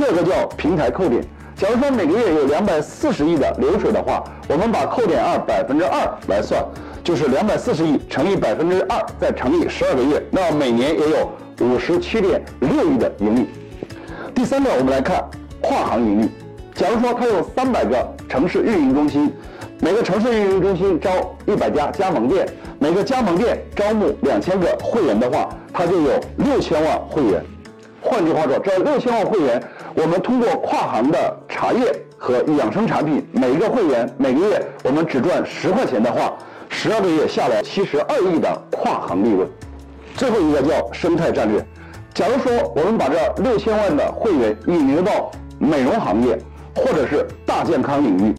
这个叫平台扣点。假如说每个月有两百四十亿的流水的话，我们把扣点二百分之二来算，就是两百四十亿乘以百分之二，再乘以十二个月，那每年也有五十七点六亿的盈利。第三个，我们来看跨行盈利。假如说它有三百个城市运营中心，每个城市运营中心招一百家加盟店，每个加盟店招募两千个会员的话，它就有六千万会员。换句话说，这六千万会员，我们通过跨行的茶叶和养生产品，每一个会员每个月我们只赚十块钱的话，十二个月下来七十二亿的跨行利润。最后一个叫生态战略。假如说我们把这六千万的会员引流到美容行业，或者是大健康领域，